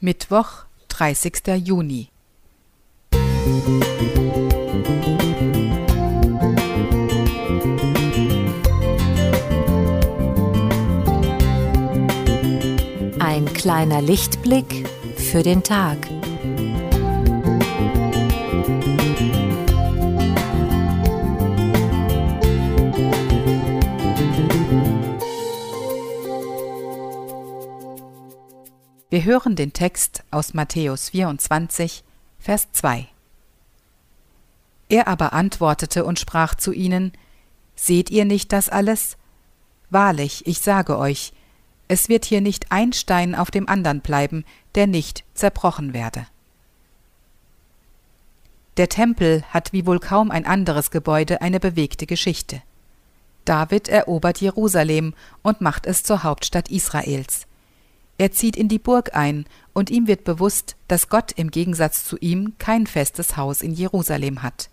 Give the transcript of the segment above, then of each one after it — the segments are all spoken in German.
Mittwoch, 30. Juni. Ein kleiner Lichtblick für den Tag. Wir hören den Text aus Matthäus 24, Vers 2. Er aber antwortete und sprach zu ihnen, Seht ihr nicht das alles? Wahrlich, ich sage euch, es wird hier nicht ein Stein auf dem andern bleiben, der nicht zerbrochen werde. Der Tempel hat wie wohl kaum ein anderes Gebäude eine bewegte Geschichte. David erobert Jerusalem und macht es zur Hauptstadt Israels. Er zieht in die Burg ein, und ihm wird bewusst, dass Gott im Gegensatz zu ihm kein festes Haus in Jerusalem hat.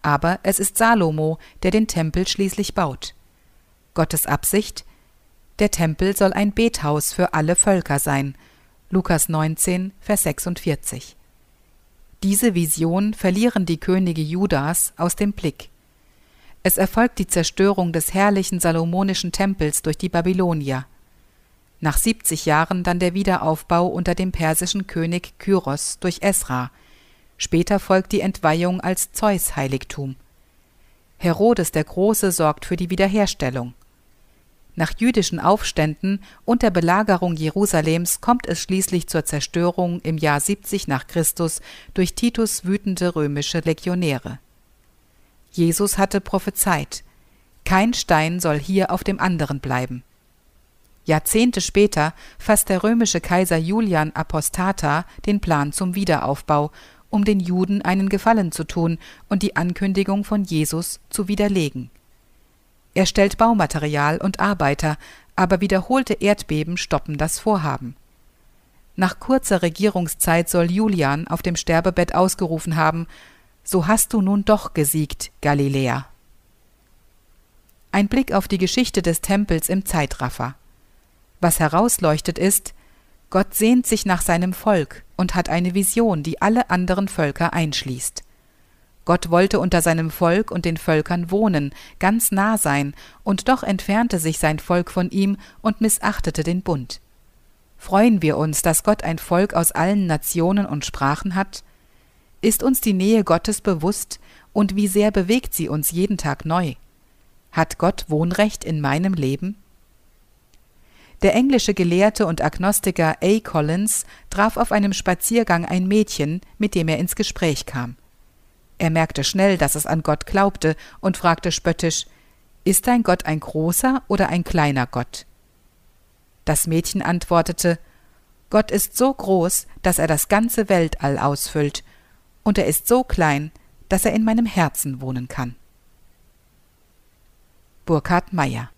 Aber es ist Salomo, der den Tempel schließlich baut. Gottes Absicht? Der Tempel soll ein Bethaus für alle Völker sein. Lukas 19, Vers 46. Diese Vision verlieren die Könige Judas aus dem Blick. Es erfolgt die Zerstörung des herrlichen salomonischen Tempels durch die Babylonier nach 70 Jahren dann der Wiederaufbau unter dem persischen König Kyros durch Esra. Später folgt die Entweihung als Zeus-Heiligtum. Herodes der Große sorgt für die Wiederherstellung. Nach jüdischen Aufständen und der Belagerung Jerusalems kommt es schließlich zur Zerstörung im Jahr 70 nach Christus durch Titus wütende römische Legionäre. Jesus hatte prophezeit, kein Stein soll hier auf dem anderen bleiben. Jahrzehnte später fasst der römische Kaiser Julian Apostata den Plan zum Wiederaufbau, um den Juden einen Gefallen zu tun und die Ankündigung von Jesus zu widerlegen. Er stellt Baumaterial und Arbeiter, aber wiederholte Erdbeben stoppen das Vorhaben. Nach kurzer Regierungszeit soll Julian auf dem Sterbebett ausgerufen haben, so hast du nun doch gesiegt, Galiläa. Ein Blick auf die Geschichte des Tempels im Zeitraffer. Was herausleuchtet ist, Gott sehnt sich nach seinem Volk und hat eine Vision, die alle anderen Völker einschließt. Gott wollte unter seinem Volk und den Völkern wohnen, ganz nah sein, und doch entfernte sich sein Volk von ihm und missachtete den Bund. Freuen wir uns, dass Gott ein Volk aus allen Nationen und Sprachen hat? Ist uns die Nähe Gottes bewusst und wie sehr bewegt sie uns jeden Tag neu? Hat Gott Wohnrecht in meinem Leben? Der englische Gelehrte und Agnostiker A. Collins traf auf einem Spaziergang ein Mädchen, mit dem er ins Gespräch kam. Er merkte schnell, dass es an Gott glaubte und fragte spöttisch Ist dein Gott ein großer oder ein kleiner Gott? Das Mädchen antwortete Gott ist so groß, dass er das ganze Weltall ausfüllt, und er ist so klein, dass er in meinem Herzen wohnen kann. Burkhard Meyer